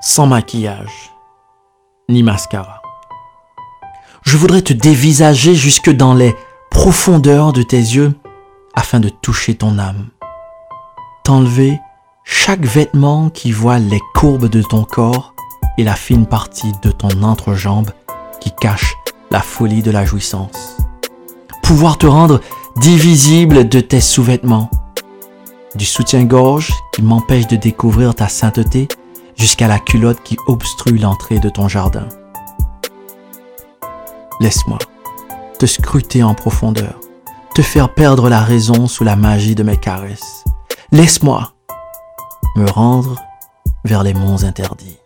sans maquillage, ni mascara. Je voudrais te dévisager jusque dans les profondeurs de tes yeux afin de toucher ton âme. T'enlever chaque vêtement qui voit les courbes de ton corps et la fine partie de ton entrejambe qui cache la folie de la jouissance. Pouvoir te rendre divisible de tes sous-vêtements, du soutien-gorge qui m'empêche de découvrir ta sainteté jusqu'à la culotte qui obstrue l'entrée de ton jardin. Laisse-moi te scruter en profondeur, te faire perdre la raison sous la magie de mes caresses. Laisse-moi me rendre vers les monts interdits.